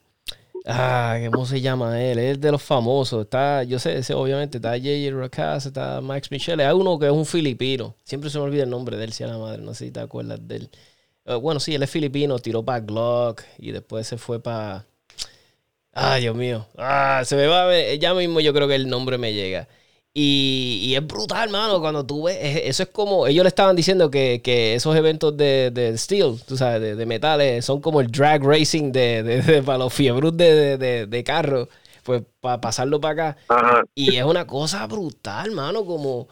Speaker 2: ah, ¿cómo se llama él? Es de los famosos, está, yo sé, obviamente está J.J. Racaz, está Max Michelle, hay uno que es un filipino, siempre se me olvida el nombre de él, si a la madre, no sé si te acuerdas de él. Eh, bueno, sí, él es filipino, tiró para Glock y después se fue para Ay, Dios mío. Ah, se me va a ver. Ya mismo yo creo que el nombre me llega. Y, es brutal, mano, cuando tú ves. Eso es como. Ellos le estaban diciendo que, esos eventos de, de steel, tú sabes, de, metales, son como el drag racing de, para los fiebrus de, carro. Pues para pasarlo para acá. Y es una cosa brutal, mano, como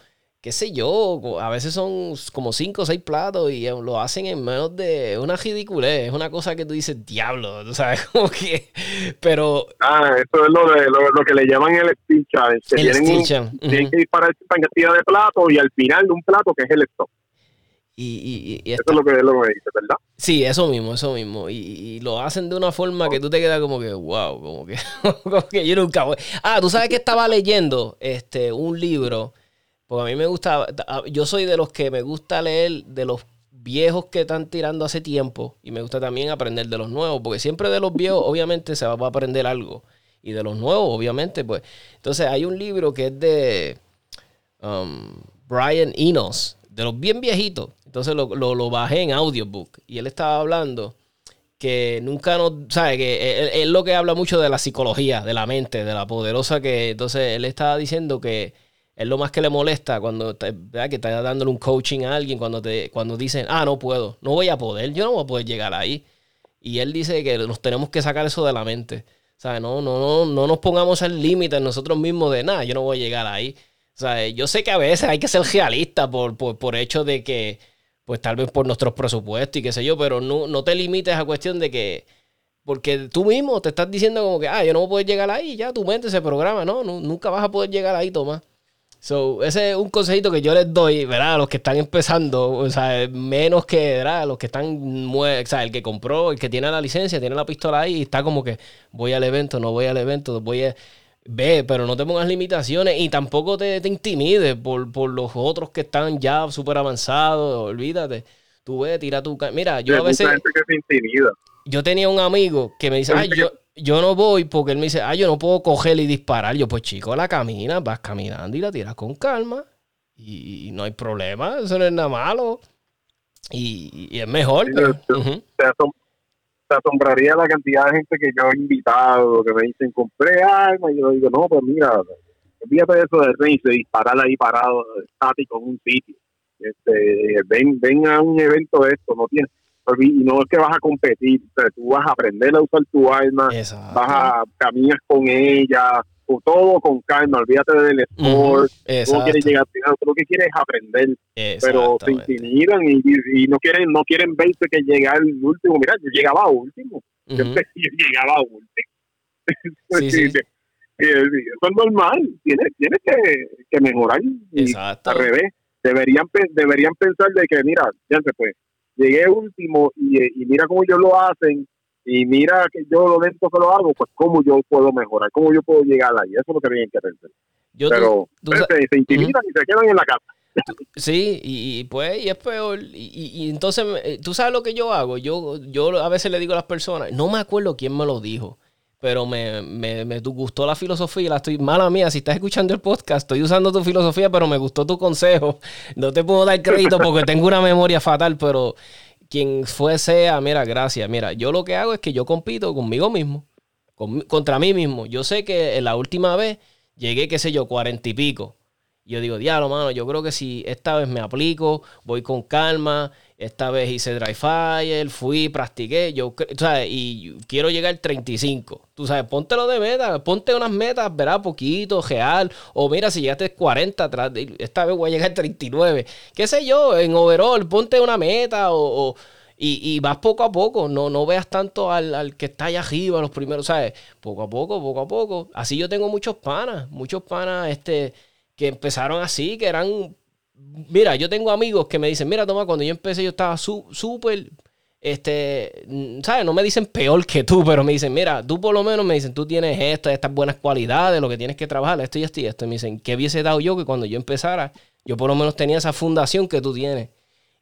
Speaker 2: qué sé yo, a veces son como cinco o seis platos y lo hacen en menos de una ridiculez. Es una cosa que tú dices, diablo, tú sabes, como que. Pero.
Speaker 3: Ah, eso es lo, de, lo, que le llaman el steel challenge. Que el tienen, tienen que disparar cantidad de platos y al final de un plato que es el stop.
Speaker 2: Y,
Speaker 3: y, eso es lo que, lo que dice, ¿verdad?
Speaker 2: Sí, eso mismo, eso mismo. Y, lo hacen de una forma que tú te quedas como que, wow, como que, como que yo nunca voy. Ah, tú sabes que estaba leyendo este, un libro porque a mí me gusta, yo soy de los que me gusta leer de los viejos que están tirando hace tiempo y me gusta también aprender de los nuevos, porque siempre de los viejos obviamente se va a aprender algo y de los nuevos obviamente pues. Entonces hay un libro que es de um, Brian Enos, de los bien viejitos, entonces lo, lo, bajé en audiobook y él estaba hablando que nunca nos, sabe que él, lo que habla mucho de la psicología, de la mente, de la poderosa que entonces él estaba diciendo que es lo más que le molesta cuando te, que estás dándole un coaching a alguien, cuando, te, cuando dicen, ah, no puedo, no voy a poder, yo no voy a poder llegar ahí. Y él dice que nos tenemos que sacar eso de la mente. O sea, no, no, no, no nos pongamos el límite nosotros mismos de nada, yo no voy a llegar ahí. O sea, yo sé que a veces hay que ser realista por, por, por hecho de que, pues tal vez por nuestros presupuestos y qué sé yo, pero no, no te limites a cuestión de que, porque tú mismo te estás diciendo como que, ah, yo no voy a poder llegar ahí, ya tu mente se programa, no, no nunca vas a poder llegar ahí, Tomás. So, ese es un consejito que yo les doy, ¿verdad? A los que están empezando, o sea, menos que, ¿verdad? Los que están, o sea, el que compró, el que tiene la licencia, tiene la pistola ahí y está como que voy al evento, no voy al evento, voy a... Ve, pero no te pongas limitaciones y tampoco te, te intimides por, por, los otros que están ya súper avanzados, olvídate. Tú ve, tira tu... Mira, yo a veces... Yo tenía un amigo que me dice, ay, yo, yo no voy porque él me dice, ah, yo no puedo coger y disparar. Yo, pues chico, la camina, vas caminando y la tiras con calma. Y, no hay problema, eso no es nada malo. Y, es mejor.
Speaker 3: te, asombraría la cantidad de gente que yo he invitado, que me dicen, compré armas. Y yo digo, no, pues mira, olvídate de eso de race, de disparar ahí parado, estático en un sitio. Este, ven, ven a un evento de esto, no tienes y no es que vas a competir, tú vas a aprender a usar tu arma, vas a caminar con ella, con todo con calma, olvídate del sport, tú no quieres llegar final, tú lo que quieres es aprender, pero se intimidan y, no quieren no quieren verse que llegar el último, mira, yo llegaba último, yo, llegaba último. Sí, sí. Eso es normal, tienes, tienes que, que mejorar y al revés. Deberían, deberían pensar de que, mira, ya se puede llegué último y, mira cómo ellos lo hacen y mira que yo lo dentro que lo hago, pues cómo yo puedo mejorar, cómo yo puedo llegar ahí. Eso es lo que tienen que pensar. Pero se, intimidan y se quedan en la casa.
Speaker 2: Sí, y, pues, y es peor. Y, y, entonces, eh, tú sabes lo que yo hago. Yo, yo a veces le digo a las personas, no me acuerdo quién me lo dijo, pero me, me, me gustó la filosofía. La estoy mala mía. Si estás escuchando el podcast, estoy usando tu filosofía, pero me gustó tu consejo. No te puedo dar crédito porque tengo una memoria fatal, pero quien fue sea, mira, gracias. Mira, yo lo que hago es que yo compito conmigo mismo, contra mí mismo. Yo sé que la última vez llegué, qué sé yo, cuarenta y pico. yo digo, diablo, mano, yo creo que si esta vez me aplico, voy con calma, esta vez hice dry fire, fui, practiqué, yo, ¿sabes? Y quiero llegar al 35. Tú sabes, póntelo de meta, ponte unas metas, verá, poquito, real. O mira, si llegaste 40 atrás, esta vez voy a llegar al 39. Qué sé yo, en overall, ponte una meta o, y, vas poco a poco. No, no veas tanto al, al, que está allá arriba, los primeros, ¿sabes? Poco a poco, poco a poco. Así yo tengo muchos panas, muchos panas este, que empezaron así, que eran mira, yo tengo amigos que me dicen, mira, toma, cuando yo empecé yo estaba súper, este, ¿sabes? No me dicen peor que tú, pero me dicen, mira, tú por lo menos me dicen, tú tienes esto, estas buenas cualidades, lo que tienes que trabajar, esto y esto y esto. Y me dicen, ¿qué hubiese dado yo que cuando yo empezara, yo por lo menos tenía esa fundación que tú tienes?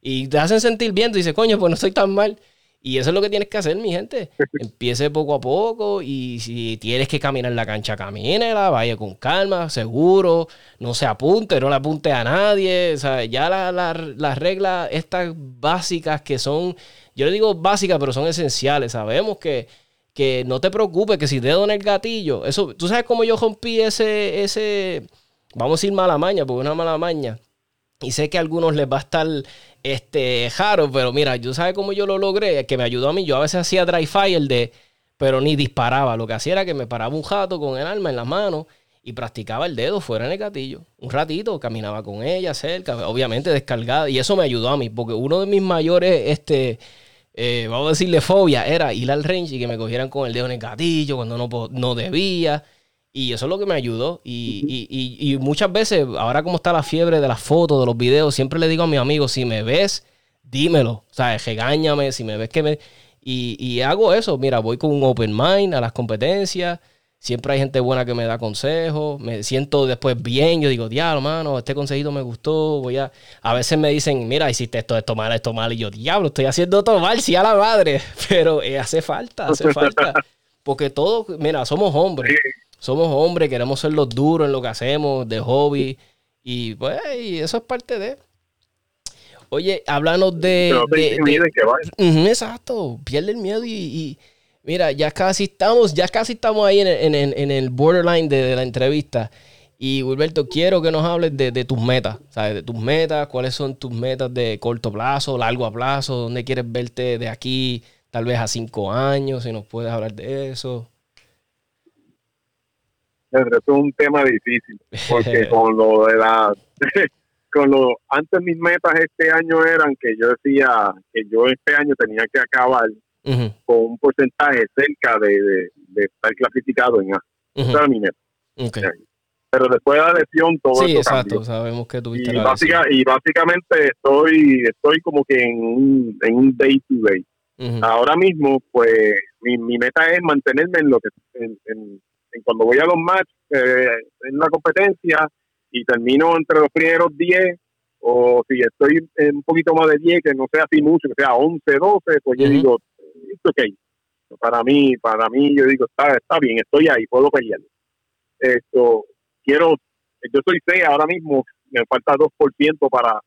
Speaker 2: Y te hacen sentir bien, tú dices, coño, pues no estoy tan mal. Y eso es lo que tienes que hacer, mi gente. Empiece poco a poco y si tienes que caminar la cancha, camínela, vaya con calma, seguro, no se apunte, no le apunte a nadie. O sea, ya las reglas estas básicas que son, yo le digo básicas, pero son esenciales. Sabemos que, que no te preocupes, que si dedo en el gatillo, eso, tú sabes cómo yo rompí ese, ese, vamos a decir mala maña, porque una mala maña. Y sé que a algunos les va a estar este, jaro, pero mira, yo sabes cómo yo lo logré, que me ayudó a mí. Yo a veces hacía dry fire de, pero ni disparaba. Lo que hacía era que me paraba un jato con el arma en las manos y practicaba el dedo fuera en el gatillo. Un ratito, caminaba con ella cerca, obviamente descargada. Y eso me ayudó a mí, porque uno de mis mayores, este, eh, vamos a decirle fobia, era ir al range y que me cogieran con el dedo en el gatillo cuando no, no debía. Y eso es lo que me ayudó. Y, muchas veces, ahora como está la fiebre de las fotos, de los videos, siempre le digo a mis amigos, si me ves, dímelo. O sea, regáñame, si me ves que me... Y, hago eso. Mira, voy con un open mind a las competencias. Siempre hay gente buena que me da consejos. Me siento después bien. Yo digo, diablo, mano, este consejito me gustó. Voy a... A veces me dicen, mira, hiciste esto, esto mal, esto mal. Y yo, diablo, estoy haciendo todo mal, sí a la madre. Pero eh, hace falta, hace falta. Porque todos, mira, somos hombres somos hombres, queremos ser los duros en lo que hacemos, de hobby. Y pues eso es parte de. Oye, háblanos de. exacto, pierde el miedo y, Mira, ya casi estamos, ya casi estamos ahí en el, borderline de, la entrevista. Y Wilberto, quiero que nos hables de, tus metas, ¿sabes? De tus metas, cuáles son tus metas de corto plazo, largo plazo, dónde quieres verte de aquí, tal vez a cinco años, si nos puedes hablar de eso
Speaker 3: es un tema difícil, porque con lo de la... con lo, antes mis metas este año eran que yo decía que yo este año tenía que acabar con un porcentaje cerca de, estar clasificado en A. Mi meta. pero después de la lesión todo
Speaker 2: sí, exacto, sabemos que tuviste
Speaker 3: y, y básicamente estoy estoy como que en un, en un day to day. Ahora mismo, pues mi, mi meta es mantenerme en lo que en, en, cuando voy a los matches eh, en la competencia y termino entre los primeros 10 o si estoy en un poquito más de 10, que no sea así mucho, que sea 11, 12, pues yo digo, it's okay. Para mí, para mí, yo digo, está, está bien, estoy ahí, puedo pelear. Esto, quiero, yo soy C ahora mismo, me falta 2% para,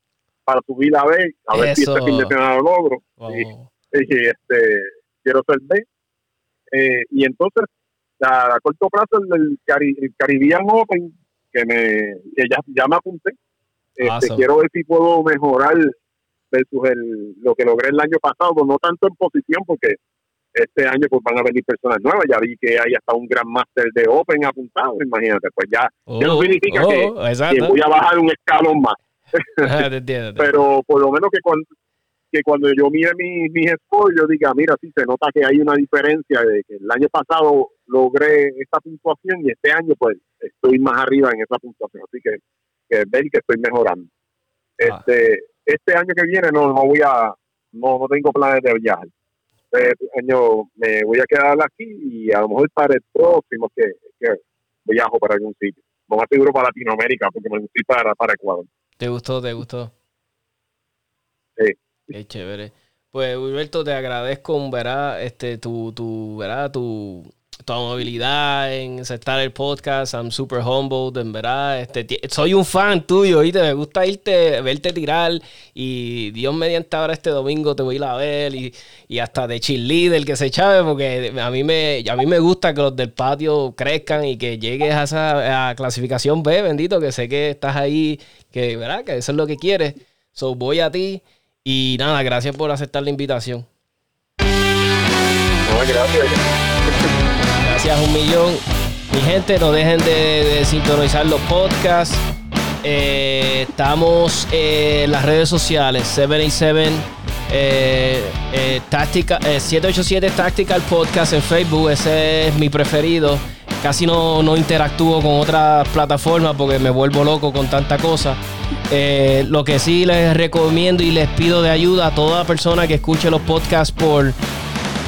Speaker 3: para subir a B, a ver si este fin de semana lo logro. Y, este, quiero ser B. Eh, y entonces, a, corto plazo, el, el, Caribbean Open, que, me, que ya, ya me apunté, este, quiero ver si puedo mejorar versus el, lo que logré el año pasado, no tanto en posición, porque este año pues van a venir personas nuevas. Ya vi que hay hasta un gran máster de Open apuntado, imagínate, pues ya, no oh, significa que, oh, voy a bajar un escalón más. Pero por lo menos que cuando, que cuando yo mire mis mi scores, yo diga, mira, sí se nota que hay una diferencia de que el año pasado logré esta puntuación y este año pues estoy más arriba en esa puntuación. Así que, que ver que estoy mejorando. Ah. Este, este año que viene no, no voy a, no, no tengo planes de viajar este año me voy a quedar aquí y a lo mejor para el próximo que, que viajo para algún sitio. No más seguro para Latinoamérica porque me gusta para, para Ecuador.
Speaker 2: ¿Te gustó? ¿Te gustó?
Speaker 3: Sí.
Speaker 2: Qué chévere. Pues, Wilberto, te agradezco, verá, este, tu, tu, verá, tu, tu amabilidad en aceptar el podcast. I'm super humbled, en verdad. Este, soy un fan tuyo, ¿viste? Me gusta irte, verte tirar. Y Dios mediante ahora este domingo te voy a ir a ver. Y, y hasta de cheerleader que se chave, porque a mí, me, a mí me gusta que los del patio crezcan y que llegues a esa clasificación B, bendito, que sé que estás ahí, que, ¿verdad? Que eso es lo que quieres. So, voy a ti. Y nada, gracias por aceptar la invitación.
Speaker 3: gracias
Speaker 2: gracias un millón. Mi gente, no dejen de, sintonizar los podcasts. Eh, estamos en las redes sociales, 787 eh, eh, táctica, 787 eh, Tactical Podcast en Facebook, ese es mi preferido. Casi no, no interactúo con otras plataformas porque me vuelvo loco con tanta cosa. lo que sí les recomiendo y les pido de ayuda a toda persona que escuche los podcasts por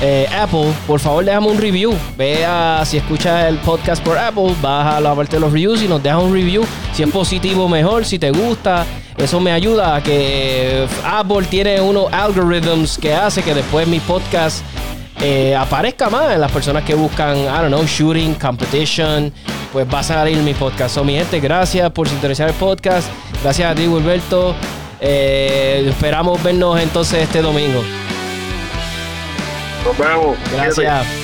Speaker 2: eh, Apple, por favor déjame un review. Vea si escuchas el podcast por Apple, baja la parte de los reviews y nos deja un review. Si es positivo, mejor. Si te gusta, eso me ayuda a que Apple tiene unos algorithms que hace que después mi podcast eh, aparezca más en las personas que buscan, I don't know, shooting, competition. Pues va a salir mi podcast. So, mi gente, gracias por sintonizar el podcast. Gracias a ti, Wilberto. Eh, esperamos vernos entonces este domingo.
Speaker 3: Nos vemos.
Speaker 2: Gracias.